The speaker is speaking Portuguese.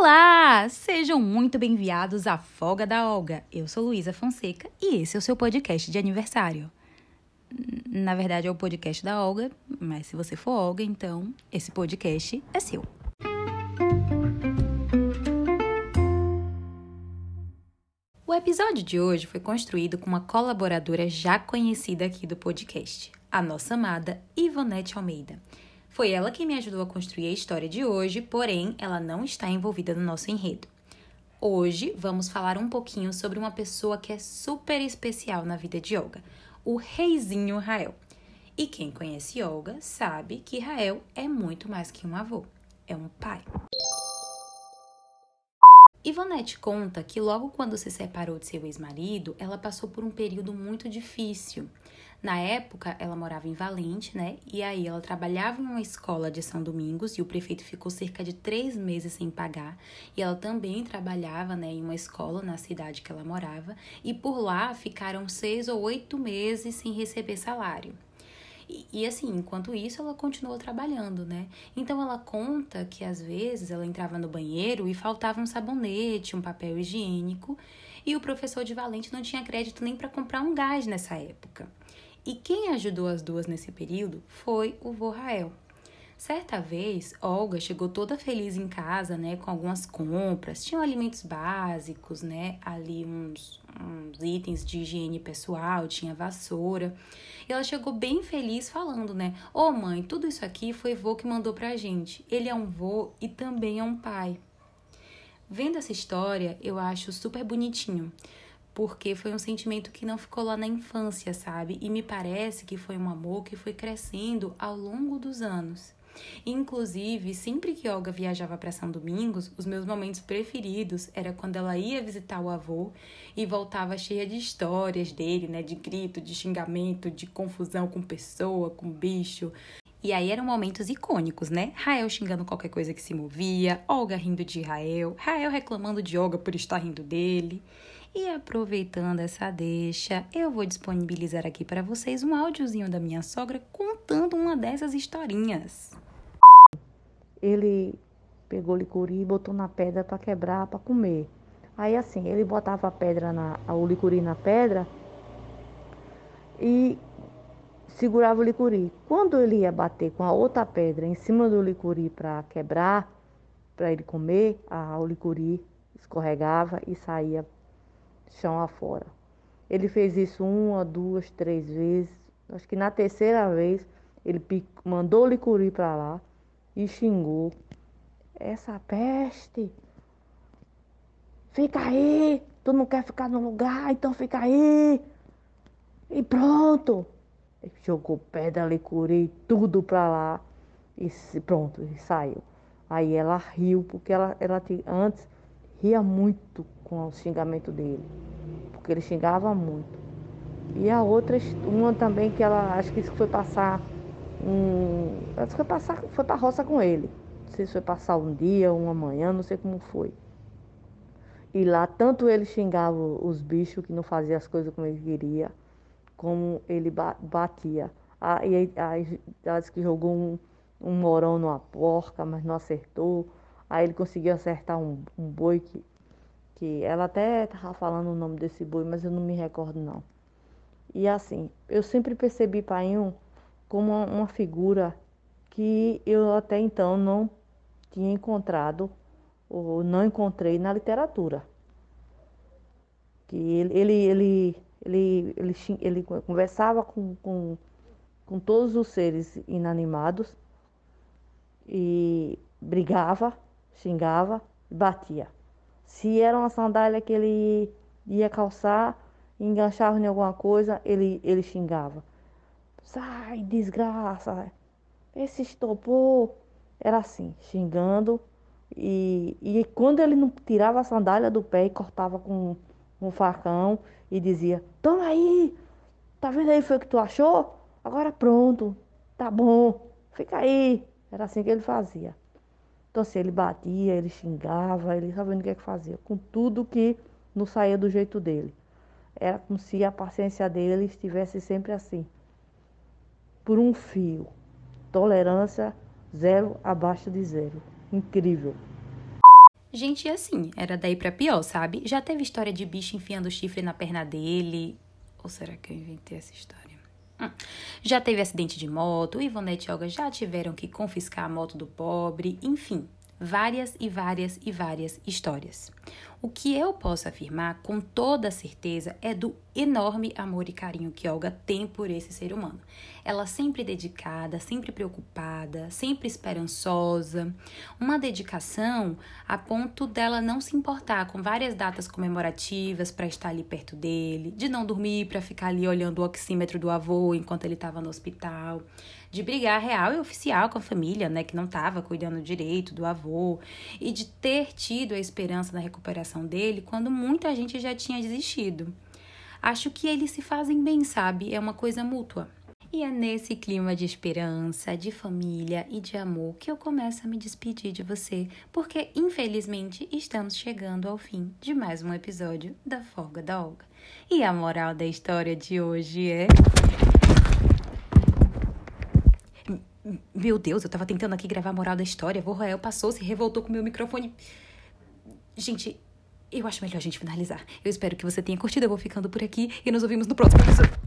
Olá! Sejam muito bem-vindos à Folga da Olga. Eu sou Luísa Fonseca e esse é o seu podcast de aniversário. Na verdade, é o podcast da Olga, mas se você for Olga, então esse podcast é seu. O episódio de hoje foi construído com uma colaboradora já conhecida aqui do podcast, a nossa amada Ivonete Almeida. Foi ela quem me ajudou a construir a história de hoje, porém ela não está envolvida no nosso enredo. Hoje vamos falar um pouquinho sobre uma pessoa que é super especial na vida de Olga, o reizinho Rael. E quem conhece Olga sabe que Rael é muito mais que um avô, é um pai. Ivonete conta que logo quando se separou de seu ex-marido, ela passou por um período muito difícil. Na época, ela morava em Valente, né? E aí ela trabalhava em uma escola de São Domingos e o prefeito ficou cerca de três meses sem pagar. E ela também trabalhava, né, em uma escola na cidade que ela morava. E por lá ficaram seis ou oito meses sem receber salário. E, e, assim, enquanto isso, ela continuou trabalhando, né? Então ela conta que às vezes ela entrava no banheiro e faltava um sabonete, um papel higiênico, e o professor de Valente não tinha crédito nem para comprar um gás nessa época. E quem ajudou as duas nesse período foi o vô. Certa vez, Olga chegou toda feliz em casa, né, com algumas compras, tinham alimentos básicos, né, ali uns, uns itens de higiene pessoal, tinha vassoura. E ela chegou bem feliz falando, né, ô oh, mãe, tudo isso aqui foi vô que mandou pra gente. Ele é um vô e também é um pai. Vendo essa história, eu acho super bonitinho, porque foi um sentimento que não ficou lá na infância, sabe? E me parece que foi um amor que foi crescendo ao longo dos anos. Inclusive, sempre que Olga viajava para São Domingos, os meus momentos preferidos era quando ela ia visitar o avô e voltava cheia de histórias dele, né, de grito, de xingamento, de confusão com pessoa, com bicho. E aí eram momentos icônicos, né? Rael xingando qualquer coisa que se movia, Olga rindo de Rael, Rael reclamando de Olga por estar rindo dele. E aproveitando essa deixa, eu vou disponibilizar aqui para vocês um áudiozinho da minha sogra contando uma dessas historinhas. Ele pegou licuri e botou na pedra para quebrar, para comer. Aí assim, ele botava a pedra na, o licuri na pedra e segurava o licuri. Quando ele ia bater com a outra pedra em cima do licuri para quebrar, para ele comer, a, o licuri escorregava e saía chão afora. Ele fez isso uma, duas, três vezes. Acho que na terceira vez ele mandou o licuri para lá e xingou. Essa peste! Fica aí! Tu não quer ficar no lugar, então fica aí! E pronto! Ele jogou pedra, licuri, tudo para lá. E pronto, e saiu. Aí ela riu, porque ela, ela antes ria muito com o xingamento dele, porque ele xingava muito. E a outra, uma também que ela acho que foi passar um. Foi passar, foi pra roça com ele. Não sei se foi passar um dia, uma manhã, não sei como foi. E lá tanto ele xingava os bichos que não fazia as coisas como ele queria, como ele batia. Aí ela disse que jogou um, um morão numa porca, mas não acertou. Aí ele conseguiu acertar um, um boi que, que ela até estava falando o nome desse boi, mas eu não me recordo não. E assim, eu sempre percebi Painho como uma, figura que eu até então não tinha encontrado ou não encontrei na literatura. Que ele, ele, ele, ele, ele, ele conversava com, com, com todos os seres inanimados e brigava xingava batia. Se era uma sandália que ele ia calçar, enganchava em alguma coisa, ele, ele xingava. Sai, desgraça! Esse estopou. Era assim, xingando. E, e quando ele não tirava a sandália do pé e cortava com um facão e dizia: Toma aí! Tá vendo aí foi o que tu achou? Agora pronto, tá bom, fica aí. Era assim que ele fazia. Então, assim, ele batia, ele xingava, ele sabia o que é que fazia, com tudo que não saía do jeito dele. Era como se a paciência dele estivesse sempre assim, por um fio. Tolerância zero abaixo de zero. Incrível. Gente, assim, era daí pra pior, sabe? Já teve história de bicho enfiando chifre na perna dele. Ou será que eu inventei essa história? Hum. Já teve acidente de moto, Ivonete e Olga já tiveram que confiscar a moto do pobre, enfim, várias e várias e várias histórias. O que eu posso afirmar com toda certeza é do enorme amor e carinho que Olga tem por esse ser humano. Ela sempre dedicada, sempre preocupada, sempre esperançosa. Uma dedicação a ponto dela não se importar com várias datas comemorativas para estar ali perto dele, de não dormir para ficar ali olhando o oxímetro do avô enquanto ele estava no hospital de brigar real e oficial com a família, né, que não estava cuidando direito do avô, e de ter tido a esperança na recuperação dele quando muita gente já tinha desistido. Acho que eles se fazem bem, sabe? É uma coisa mútua. E é nesse clima de esperança, de família e de amor que eu começo a me despedir de você, porque infelizmente estamos chegando ao fim de mais um episódio da Folga da Olga. E a moral da história de hoje é. Meu Deus, eu tava tentando aqui gravar a moral da história. O Roel passou, se revoltou com meu microfone. Gente, eu acho melhor a gente finalizar. Eu espero que você tenha curtido. Eu vou ficando por aqui e nos ouvimos no próximo episódio.